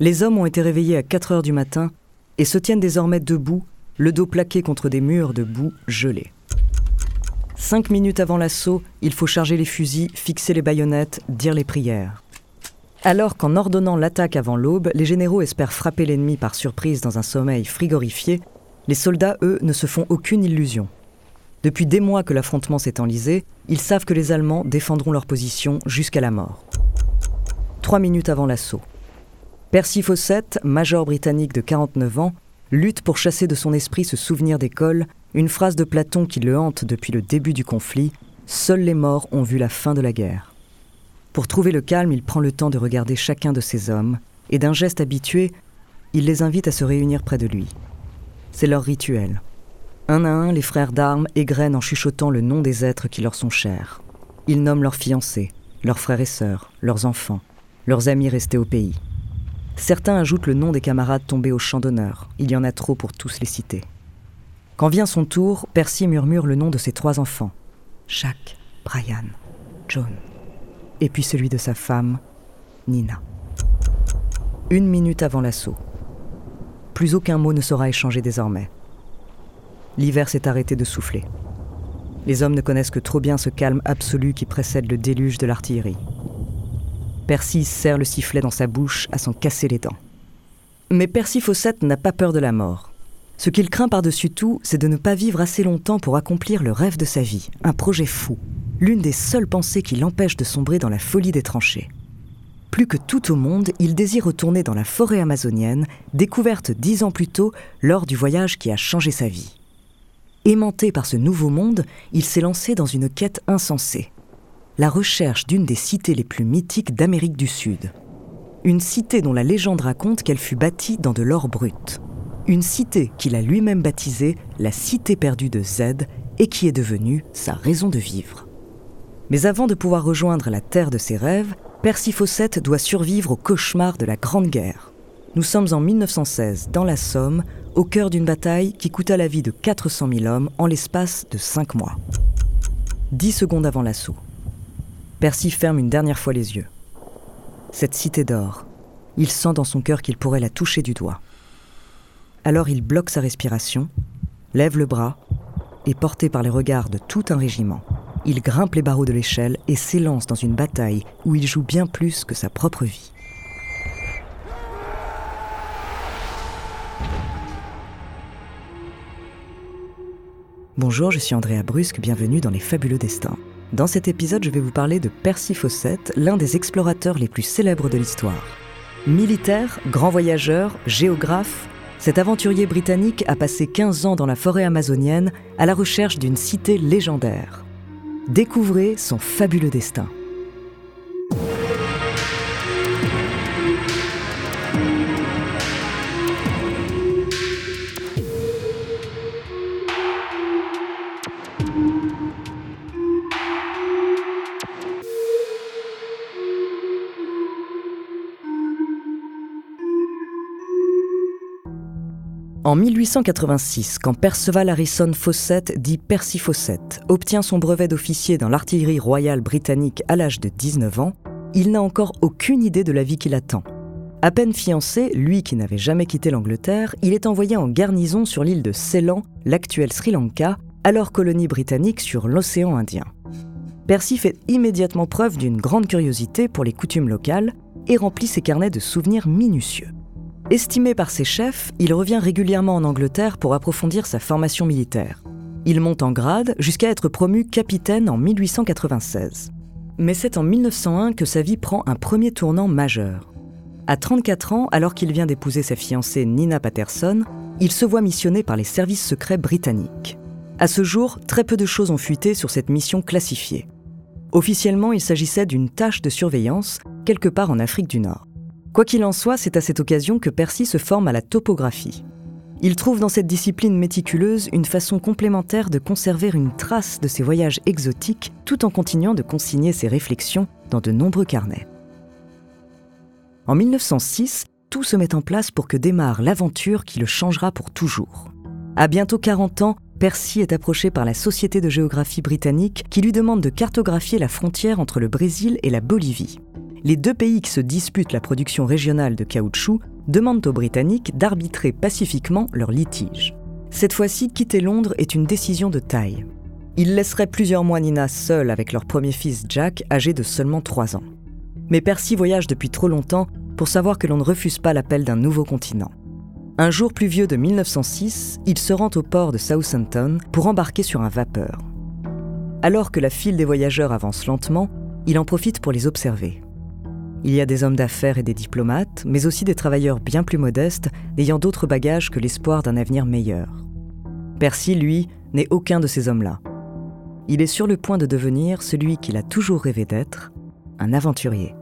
Les hommes ont été réveillés à 4 heures du matin et se tiennent désormais debout, le dos plaqué contre des murs de boue gelés. Cinq minutes avant l'assaut, il faut charger les fusils, fixer les baïonnettes, dire les prières. Alors qu'en ordonnant l'attaque avant l'aube, les généraux espèrent frapper l'ennemi par surprise dans un sommeil frigorifié, les soldats, eux, ne se font aucune illusion. Depuis des mois que l'affrontement s'est enlisé, ils savent que les Allemands défendront leur position jusqu'à la mort. Trois minutes avant l'assaut. Percy Fawcett, major britannique de 49 ans, lutte pour chasser de son esprit ce souvenir d'école, une phrase de Platon qui le hante depuis le début du conflit Seuls les morts ont vu la fin de la guerre. Pour trouver le calme, il prend le temps de regarder chacun de ces hommes, et d'un geste habitué, il les invite à se réunir près de lui. C'est leur rituel. Un à un, les frères d'armes égrènent en chuchotant le nom des êtres qui leur sont chers. Ils nomment leurs fiancés, leurs frères et sœurs, leurs enfants, leurs amis restés au pays. Certains ajoutent le nom des camarades tombés au champ d'honneur. Il y en a trop pour tous les citer. Quand vient son tour, Percy murmure le nom de ses trois enfants. Jacques, Brian, John. Et puis celui de sa femme, Nina. Une minute avant l'assaut. Plus aucun mot ne sera échangé désormais. L'hiver s'est arrêté de souffler. Les hommes ne connaissent que trop bien ce calme absolu qui précède le déluge de l'artillerie. Percy serre le sifflet dans sa bouche à s'en casser les dents. Mais Percy Fawcett n'a pas peur de la mort. Ce qu'il craint par-dessus tout, c'est de ne pas vivre assez longtemps pour accomplir le rêve de sa vie, un projet fou, l'une des seules pensées qui l'empêche de sombrer dans la folie des tranchées. Plus que tout au monde, il désire retourner dans la forêt amazonienne, découverte dix ans plus tôt lors du voyage qui a changé sa vie. Aimanté par ce nouveau monde, il s'est lancé dans une quête insensée la recherche d'une des cités les plus mythiques d'Amérique du Sud. Une cité dont la légende raconte qu'elle fut bâtie dans de l'or brut. Une cité qu'il a lui-même baptisée la Cité perdue de Z et qui est devenue sa raison de vivre. Mais avant de pouvoir rejoindre la terre de ses rêves, Percy Fawcett doit survivre au cauchemar de la Grande Guerre. Nous sommes en 1916, dans la Somme, au cœur d'une bataille qui coûta la vie de 400 000 hommes en l'espace de 5 mois. Dix secondes avant l'assaut. Percy ferme une dernière fois les yeux. Cette cité d'or, il sent dans son cœur qu'il pourrait la toucher du doigt. Alors il bloque sa respiration, lève le bras, et porté par les regards de tout un régiment, il grimpe les barreaux de l'échelle et s'élance dans une bataille où il joue bien plus que sa propre vie. Bonjour, je suis Andrea Brusque, bienvenue dans Les Fabuleux Destins. Dans cet épisode, je vais vous parler de Percy Fawcett, l'un des explorateurs les plus célèbres de l'histoire. Militaire, grand voyageur, géographe, cet aventurier britannique a passé 15 ans dans la forêt amazonienne à la recherche d'une cité légendaire. Découvrez son fabuleux destin. En 1886, quand Perceval Harrison Fawcett, dit Percy Fawcett, obtient son brevet d'officier dans l'artillerie royale britannique à l'âge de 19 ans, il n'a encore aucune idée de la vie qui l'attend. À peine fiancé, lui qui n'avait jamais quitté l'Angleterre, il est envoyé en garnison sur l'île de Ceylan, l'actuelle Sri Lanka, alors colonie britannique sur l'océan Indien. Percy fait immédiatement preuve d'une grande curiosité pour les coutumes locales et remplit ses carnets de souvenirs minutieux. Estimé par ses chefs, il revient régulièrement en Angleterre pour approfondir sa formation militaire. Il monte en grade jusqu'à être promu capitaine en 1896. Mais c'est en 1901 que sa vie prend un premier tournant majeur. À 34 ans, alors qu'il vient d'épouser sa fiancée Nina Patterson, il se voit missionné par les services secrets britanniques. À ce jour, très peu de choses ont fuité sur cette mission classifiée. Officiellement, il s'agissait d'une tâche de surveillance quelque part en Afrique du Nord. Quoi qu'il en soit, c'est à cette occasion que Percy se forme à la topographie. Il trouve dans cette discipline méticuleuse une façon complémentaire de conserver une trace de ses voyages exotiques tout en continuant de consigner ses réflexions dans de nombreux carnets. En 1906, tout se met en place pour que démarre l'aventure qui le changera pour toujours. À bientôt 40 ans, Percy est approché par la Société de géographie britannique qui lui demande de cartographier la frontière entre le Brésil et la Bolivie. Les deux pays qui se disputent la production régionale de caoutchouc demandent aux Britanniques d'arbitrer pacifiquement leur litige. Cette fois-ci, quitter Londres est une décision de taille. Ils laisseraient plusieurs mois Nina seule avec leur premier fils Jack, âgé de seulement 3 ans. Mais Percy voyage depuis trop longtemps pour savoir que l'on ne refuse pas l'appel d'un nouveau continent. Un jour pluvieux de 1906, il se rend au port de Southampton pour embarquer sur un vapeur. Alors que la file des voyageurs avance lentement, il en profite pour les observer. Il y a des hommes d'affaires et des diplomates, mais aussi des travailleurs bien plus modestes, n'ayant d'autres bagages que l'espoir d'un avenir meilleur. Percy, lui, n'est aucun de ces hommes-là. Il est sur le point de devenir celui qu'il a toujours rêvé d'être, un aventurier.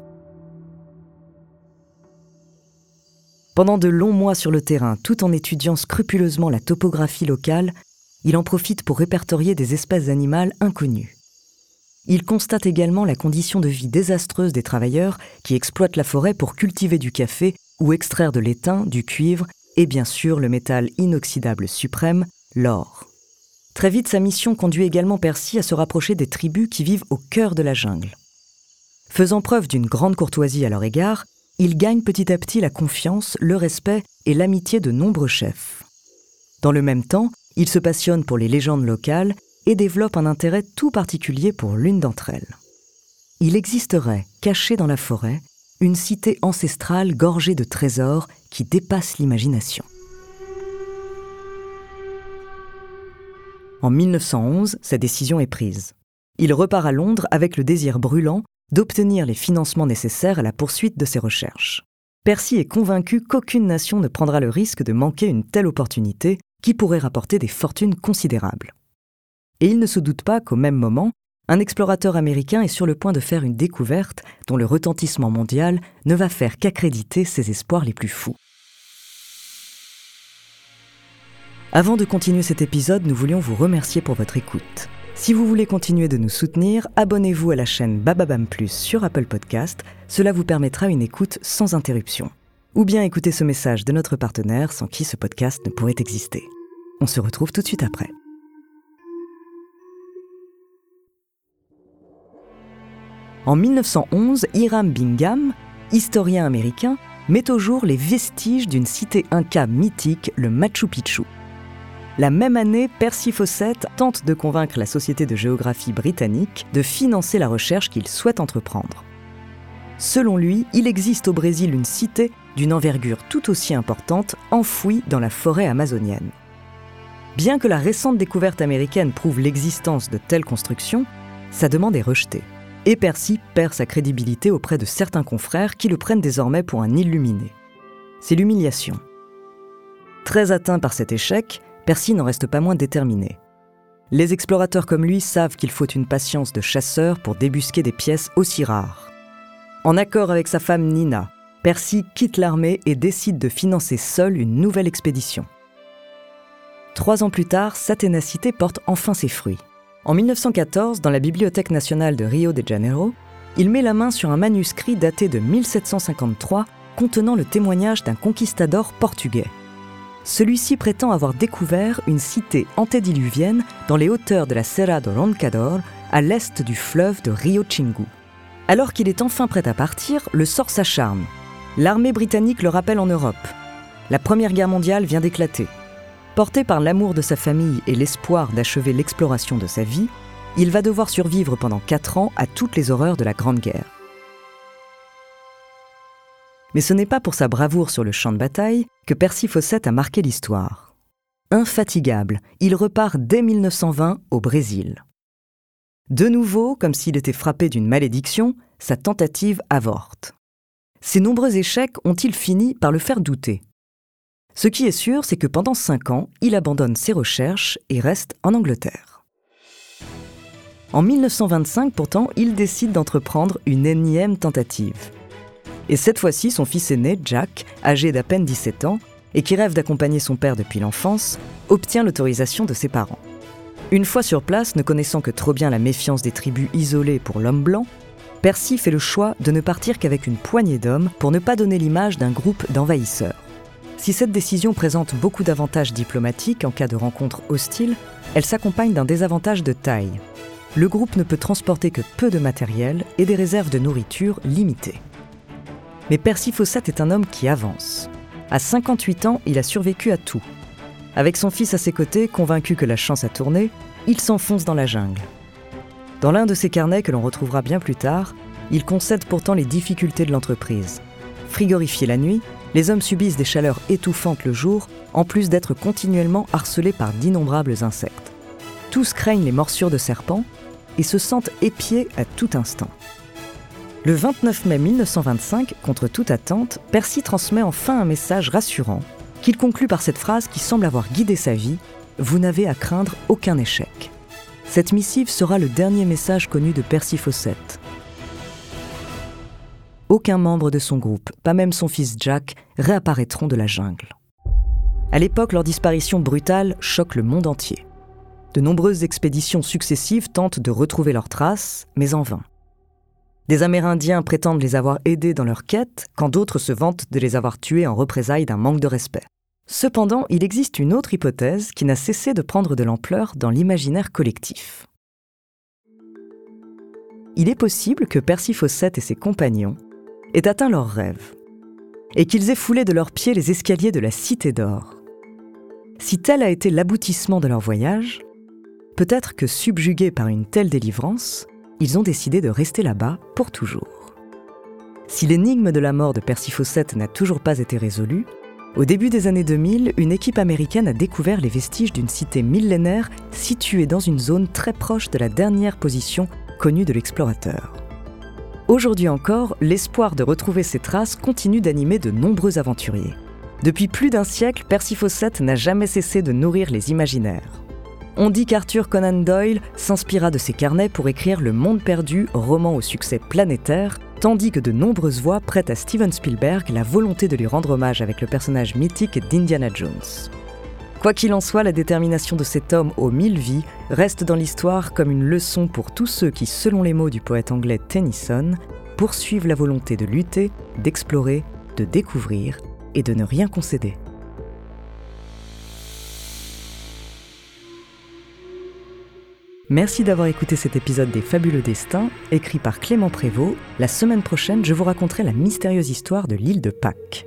Pendant de longs mois sur le terrain, tout en étudiant scrupuleusement la topographie locale, il en profite pour répertorier des espèces animales inconnues. Il constate également la condition de vie désastreuse des travailleurs qui exploitent la forêt pour cultiver du café ou extraire de l'étain, du cuivre et bien sûr le métal inoxydable suprême, l'or. Très vite, sa mission conduit également Percy à se rapprocher des tribus qui vivent au cœur de la jungle. Faisant preuve d'une grande courtoisie à leur égard, il gagne petit à petit la confiance, le respect et l'amitié de nombreux chefs. Dans le même temps, il se passionne pour les légendes locales et développe un intérêt tout particulier pour l'une d'entre elles. Il existerait, caché dans la forêt, une cité ancestrale gorgée de trésors qui dépasse l'imagination. En 1911, sa décision est prise. Il repart à Londres avec le désir brûlant d'obtenir les financements nécessaires à la poursuite de ses recherches. Percy est convaincu qu'aucune nation ne prendra le risque de manquer une telle opportunité qui pourrait rapporter des fortunes considérables et il ne se doute pas qu'au même moment, un explorateur américain est sur le point de faire une découverte dont le retentissement mondial ne va faire qu'accréditer ses espoirs les plus fous. Avant de continuer cet épisode, nous voulions vous remercier pour votre écoute. Si vous voulez continuer de nous soutenir, abonnez-vous à la chaîne Bababam Plus sur Apple Podcast, cela vous permettra une écoute sans interruption. Ou bien écouter ce message de notre partenaire sans qui ce podcast ne pourrait exister. On se retrouve tout de suite après. En 1911, Hiram Bingham, historien américain, met au jour les vestiges d'une cité inca mythique, le Machu Picchu. La même année, Percy Fawcett tente de convaincre la Société de géographie britannique de financer la recherche qu'il souhaite entreprendre. Selon lui, il existe au Brésil une cité d'une envergure tout aussi importante enfouie dans la forêt amazonienne. Bien que la récente découverte américaine prouve l'existence de telles constructions, sa demande est rejetée et Percy perd sa crédibilité auprès de certains confrères qui le prennent désormais pour un illuminé. C'est l'humiliation. Très atteint par cet échec, Percy n'en reste pas moins déterminé. Les explorateurs comme lui savent qu'il faut une patience de chasseur pour débusquer des pièces aussi rares. En accord avec sa femme Nina, Percy quitte l'armée et décide de financer seul une nouvelle expédition. Trois ans plus tard, sa ténacité porte enfin ses fruits. En 1914, dans la Bibliothèque nationale de Rio de Janeiro, il met la main sur un manuscrit daté de 1753 contenant le témoignage d'un conquistador portugais. Celui-ci prétend avoir découvert une cité antédiluvienne dans les hauteurs de la Serra do Roncador, à l'est du fleuve de Rio Chingu. Alors qu'il est enfin prêt à partir, le sort s'acharne. L'armée britannique le rappelle en Europe. La Première Guerre mondiale vient d'éclater. Porté par l'amour de sa famille et l'espoir d'achever l'exploration de sa vie, il va devoir survivre pendant quatre ans à toutes les horreurs de la Grande Guerre. Mais ce n'est pas pour sa bravoure sur le champ de bataille que Percy Fawcett a marqué l'histoire. Infatigable, il repart dès 1920 au Brésil. De nouveau, comme s'il était frappé d'une malédiction, sa tentative avorte. Ses nombreux échecs ont-ils fini par le faire douter? Ce qui est sûr, c'est que pendant cinq ans, il abandonne ses recherches et reste en Angleterre. En 1925, pourtant, il décide d'entreprendre une énième tentative. Et cette fois-ci, son fils aîné, Jack, âgé d'à peine 17 ans, et qui rêve d'accompagner son père depuis l'enfance, obtient l'autorisation de ses parents. Une fois sur place, ne connaissant que trop bien la méfiance des tribus isolées pour l'homme blanc, Percy fait le choix de ne partir qu'avec une poignée d'hommes pour ne pas donner l'image d'un groupe d'envahisseurs. Si cette décision présente beaucoup d'avantages diplomatiques en cas de rencontre hostile, elle s'accompagne d'un désavantage de taille. Le groupe ne peut transporter que peu de matériel et des réserves de nourriture limitées. Mais Percy Fawcett est un homme qui avance. À 58 ans, il a survécu à tout. Avec son fils à ses côtés, convaincu que la chance a tourné, il s'enfonce dans la jungle. Dans l'un de ses carnets que l'on retrouvera bien plus tard, il concède pourtant les difficultés de l'entreprise. Frigorifiés la nuit, les hommes subissent des chaleurs étouffantes le jour, en plus d'être continuellement harcelés par d'innombrables insectes. Tous craignent les morsures de serpents et se sentent épiés à tout instant. Le 29 mai 1925, contre toute attente, Percy transmet enfin un message rassurant, qu'il conclut par cette phrase qui semble avoir guidé sa vie Vous n'avez à craindre aucun échec. Cette missive sera le dernier message connu de Percy Fawcett. Aucun membre de son groupe, pas même son fils Jack, réapparaîtront de la jungle. À l'époque, leur disparition brutale choque le monde entier. De nombreuses expéditions successives tentent de retrouver leurs traces, mais en vain. Des Amérindiens prétendent les avoir aidés dans leur quête, quand d'autres se vantent de les avoir tués en représailles d'un manque de respect. Cependant, il existe une autre hypothèse qui n'a cessé de prendre de l'ampleur dans l'imaginaire collectif. Il est possible que Percy Fawcett et ses compagnons aient atteint leurs rêves, et qu'ils aient foulé de leurs pieds les escaliers de la Cité d'Or. Si tel a été l'aboutissement de leur voyage, peut-être que subjugués par une telle délivrance, ils ont décidé de rester là-bas pour toujours. Si l'énigme de la mort de Fawcett n'a toujours pas été résolue, au début des années 2000, une équipe américaine a découvert les vestiges d'une cité millénaire située dans une zone très proche de la dernière position connue de l'explorateur. Aujourd'hui encore, l'espoir de retrouver ces traces continue d'animer de nombreux aventuriers. Depuis plus d'un siècle, Percy Fawcett n'a jamais cessé de nourrir les imaginaires. On dit qu'Arthur Conan Doyle s'inspira de ses carnets pour écrire Le Monde perdu, roman au succès planétaire, tandis que de nombreuses voix prêtent à Steven Spielberg la volonté de lui rendre hommage avec le personnage mythique d'Indiana Jones. Quoi qu'il en soit, la détermination de cet homme aux mille vies reste dans l'histoire comme une leçon pour tous ceux qui, selon les mots du poète anglais Tennyson, poursuivent la volonté de lutter, d'explorer, de découvrir et de ne rien concéder. Merci d'avoir écouté cet épisode des Fabuleux Destins, écrit par Clément Prévost. La semaine prochaine, je vous raconterai la mystérieuse histoire de l'île de Pâques.